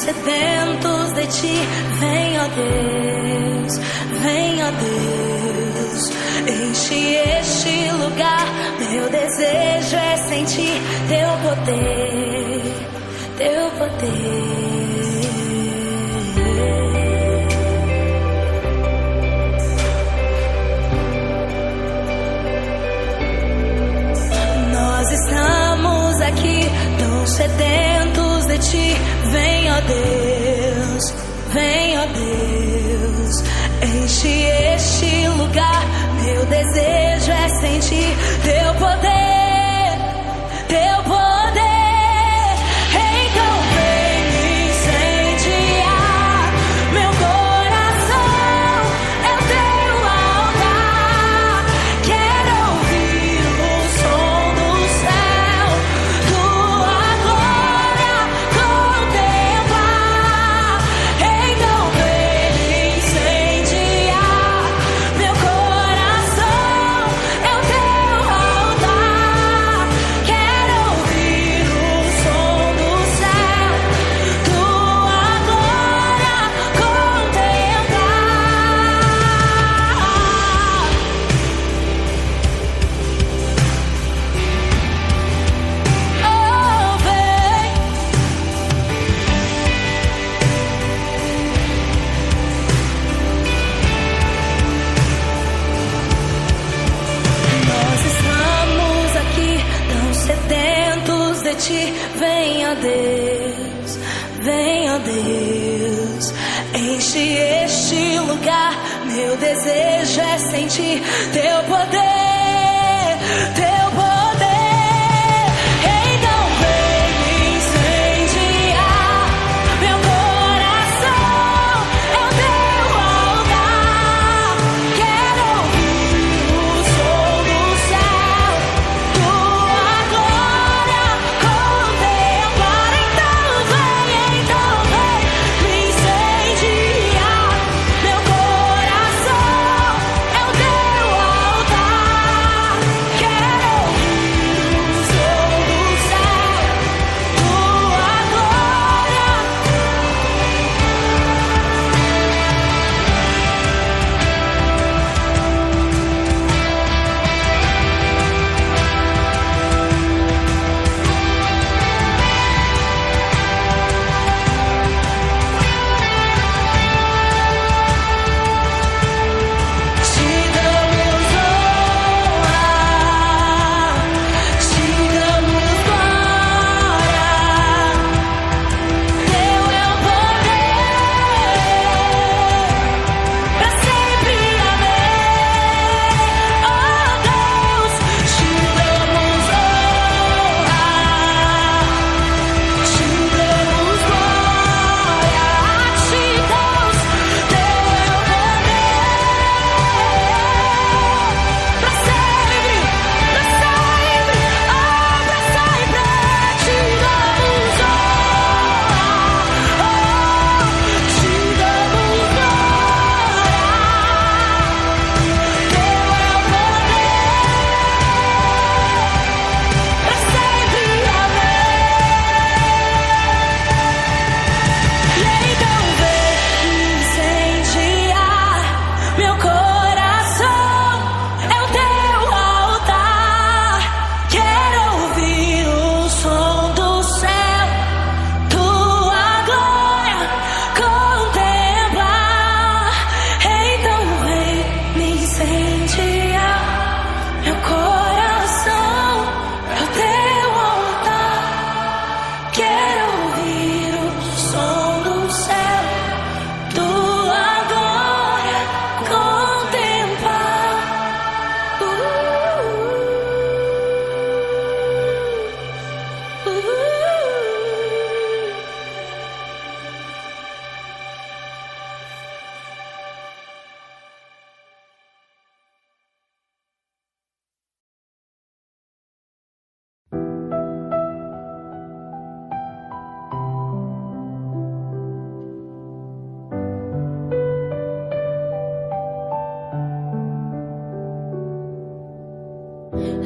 sedentos de ti. Vem, ó Deus, vem, ó Deus, enche este lugar. Meu desejo é sentir teu poder, teu poder. Nós estamos aqui tão sedentos noite. Vem, ó Deus, vem, ó Deus. Enche este lugar. Meu desejo é sentir teu poder.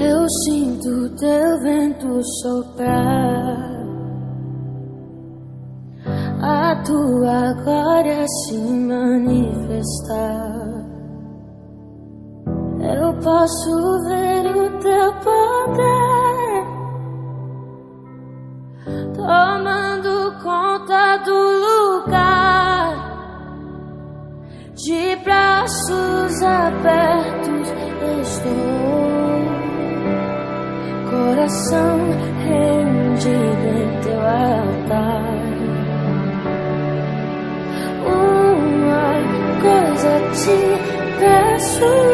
Eu sinto teu vento soprar. A tua glória se manifestar. Eu posso ver o teu poder tomando conta do lugar. De braços abertos estou coração rendido em teu altar. Uma coisa te peço. de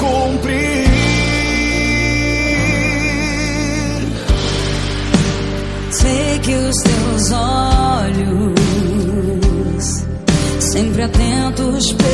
Spend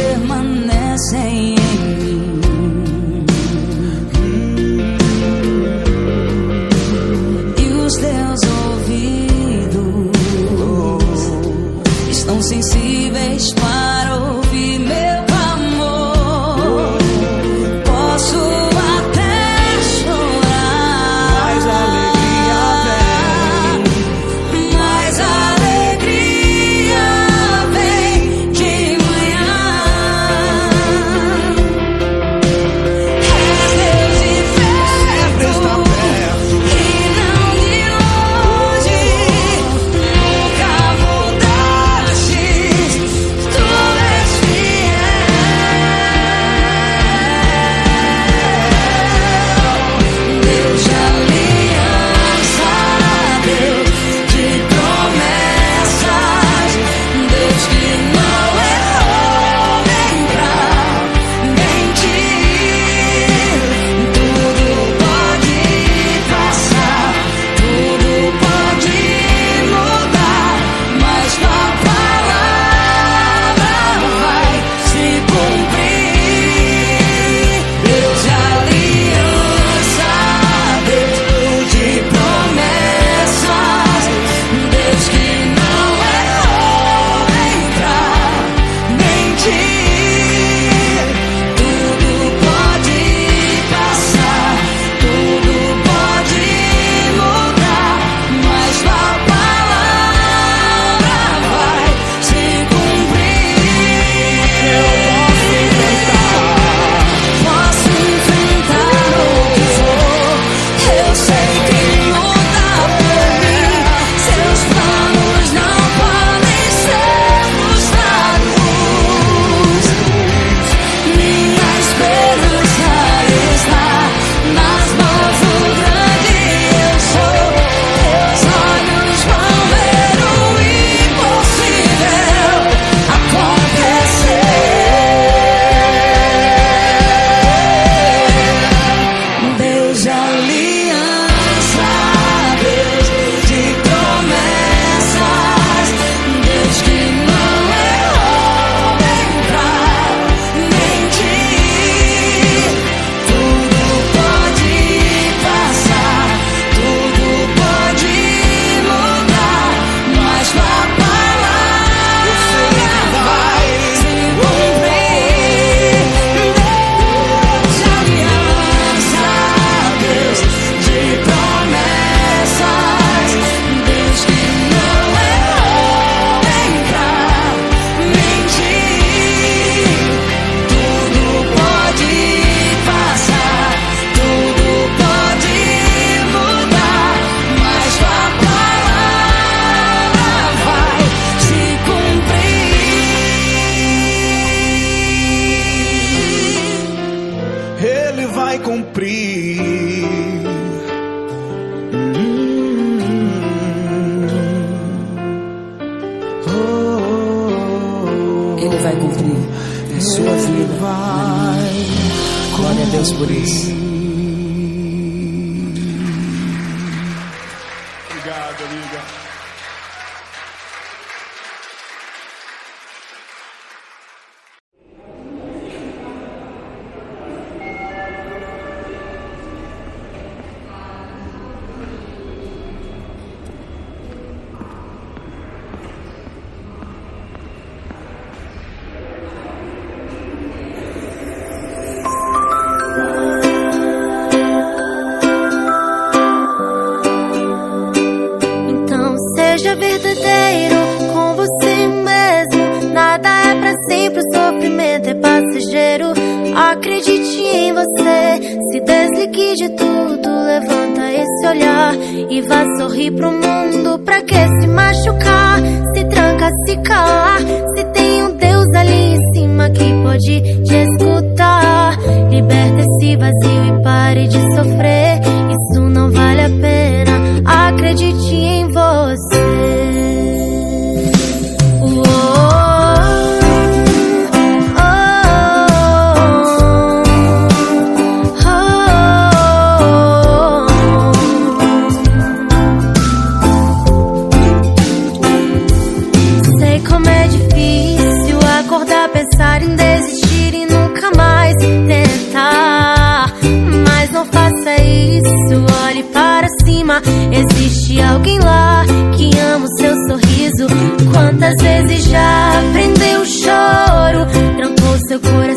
Quantas vezes já aprendeu o choro, trancou seu coração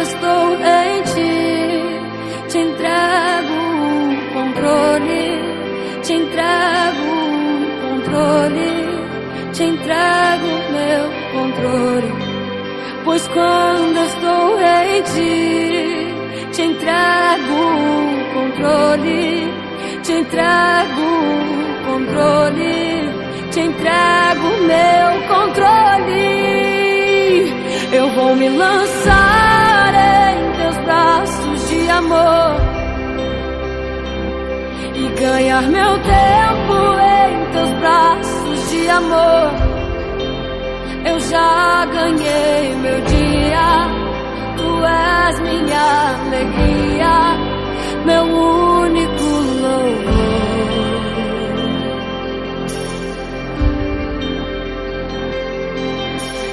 estou em ti, te entrego o controle, te entrego o controle, te entrego meu controle. Pois quando estou em ti, te entrego o controle, te entrego o controle, te entrego meu controle. Eu vou me lançar braços de amor e ganhar meu tempo em teus braços de amor. Eu já ganhei meu dia, tu és minha alegria, meu único louvor.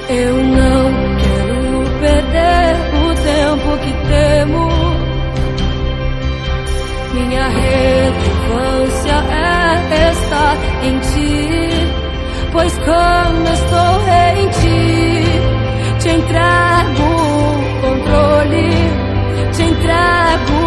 Eu estar em ti. Pois quando estou em ti, te entrego o controle, te entrego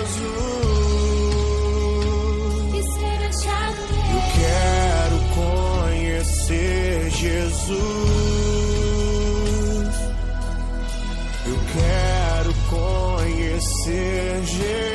Jesus. Eu quero conhecer Jesus.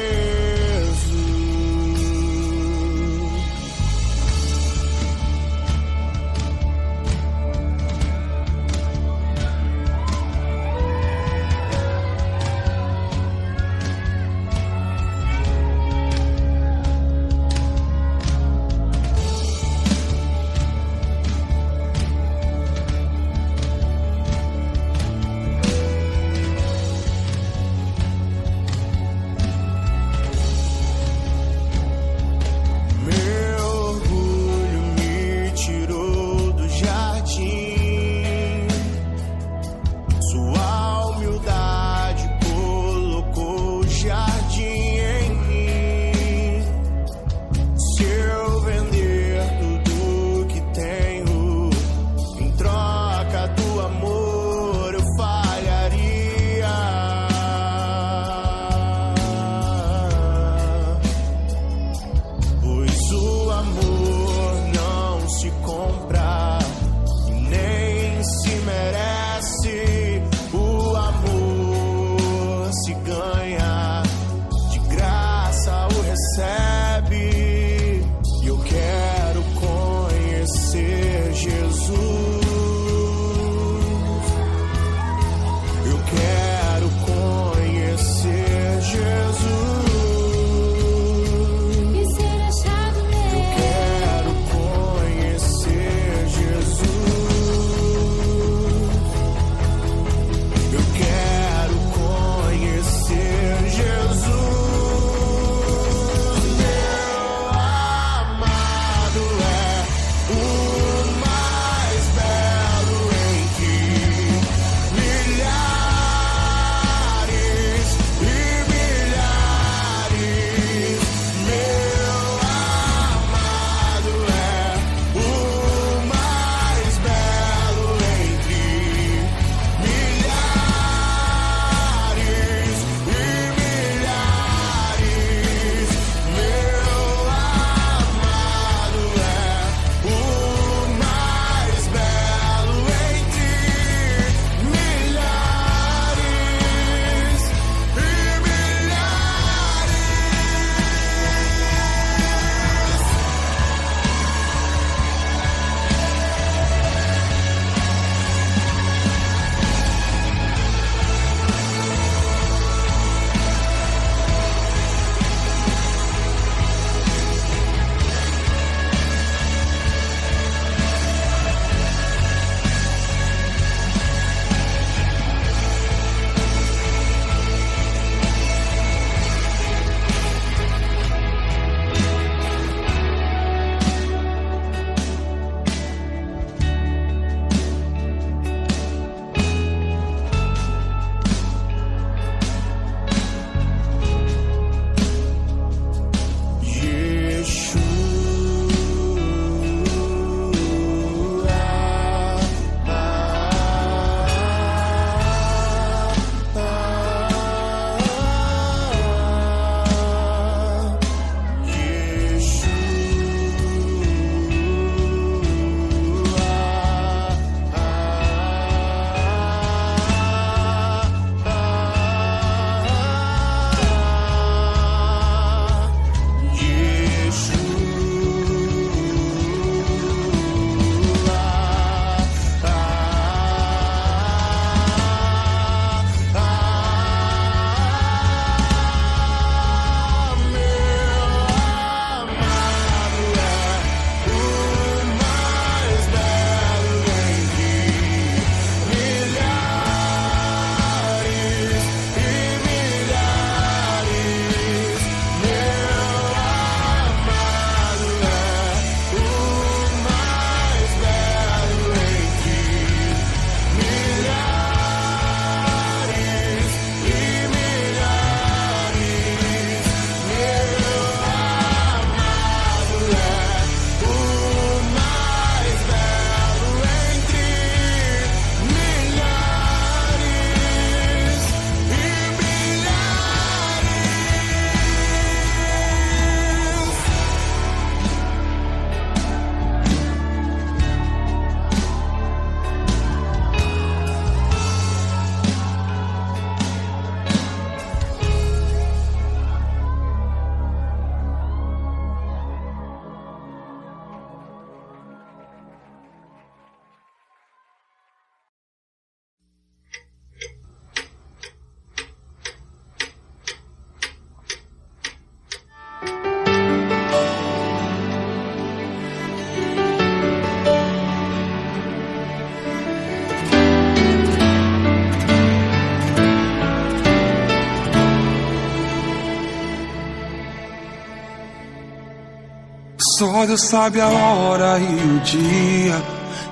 Só Deus sabe a hora e o dia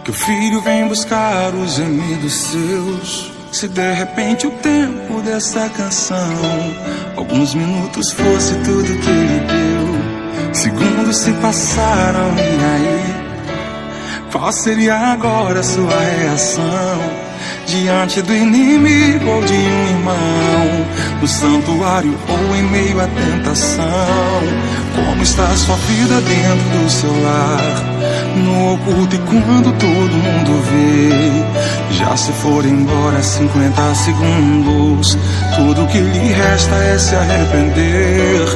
que o filho vem buscar os gemidos seus. Se de repente o tempo dessa canção, alguns minutos fosse tudo que ele deu, segundos se passaram e aí, qual seria agora sua reação? diante do inimigo ou de um irmão, no santuário ou em meio à tentação. Está sua vida dentro do seu lar? No oculto e quando todo mundo vê, já se for embora 50 segundos, tudo que lhe resta é se arrepender.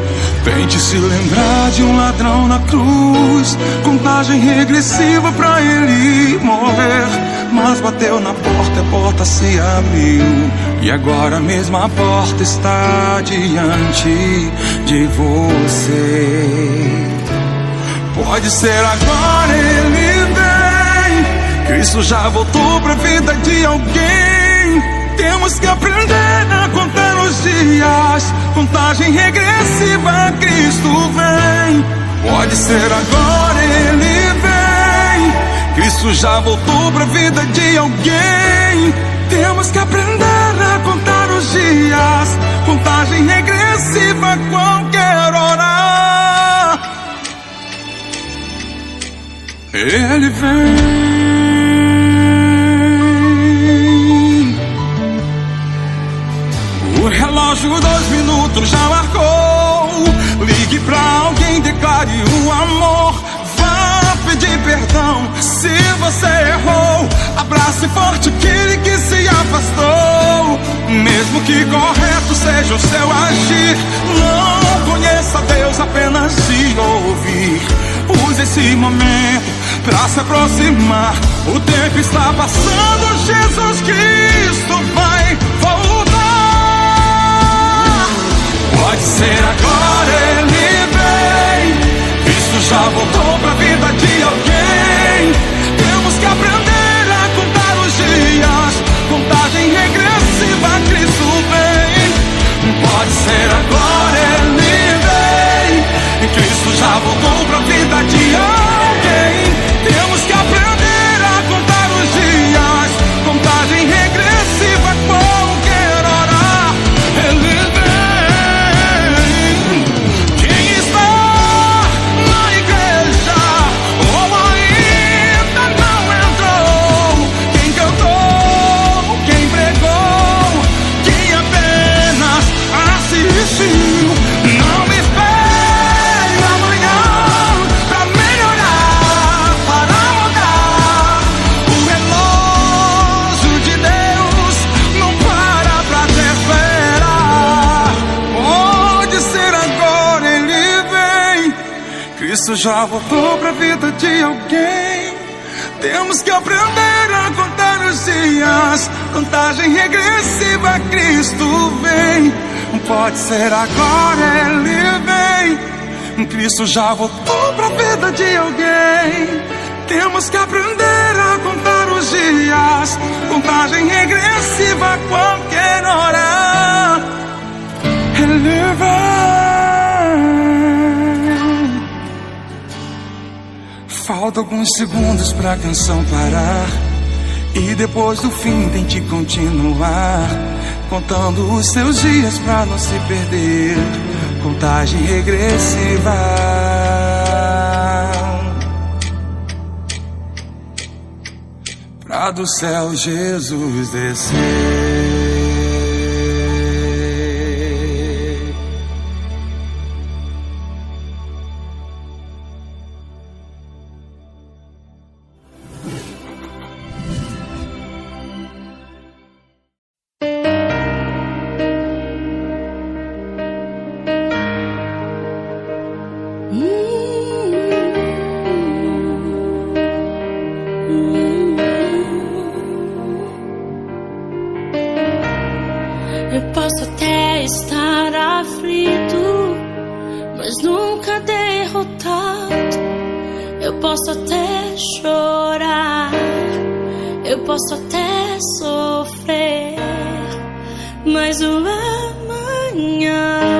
Tente se lembrar de um ladrão na cruz, contagem regressiva pra ele morrer. Mas bateu na porta, a porta se abriu. E agora mesmo a porta está diante de você. Pode ser agora ele vem. Cristo já voltou pra vida de alguém. Temos que aprender a contar os dias. Contagem regressiva, Cristo vem. Pode ser agora ele. Cristo já voltou pra vida de alguém. Temos que aprender a contar os dias. Contagem regressiva a qualquer hora. Ele vem. O relógio dois minutos já marcou. Ligue pra alguém, declare o amor pedir perdão se você errou. Abrace forte aquele que se afastou. Mesmo que correto seja o seu agir, não conheça Deus apenas de ouvir. Use esse momento para se aproximar. O tempo está passando, Jesus Cristo vai voltar. Pode ser agora, Ele já voltou pra vida de alguém. Temos que aprender a contar os dias. Contagem regressiva, Cristo vem. Pode ser agora, ele vem. Cristo já voltou pra vida de alguém. Cristo já voltou pra vida de alguém. Temos que aprender a contar os dias. Contagem regressiva, Cristo vem. Pode ser agora, Ele vem. Cristo já voltou pra vida de alguém. Temos que aprender a contar os dias. Contagem regressiva, qualquer hora. Ele vem. Falta alguns segundos pra canção parar. E depois do fim tente continuar. Contando os seus dias pra não se perder. Contagem regressiva. Pra do céu Jesus descer. Eu posso até estar aflito, mas nunca derrotado. Eu posso até chorar, eu posso até sofrer, mas o amanhã.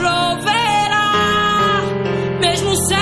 Proverá. Mesmo cego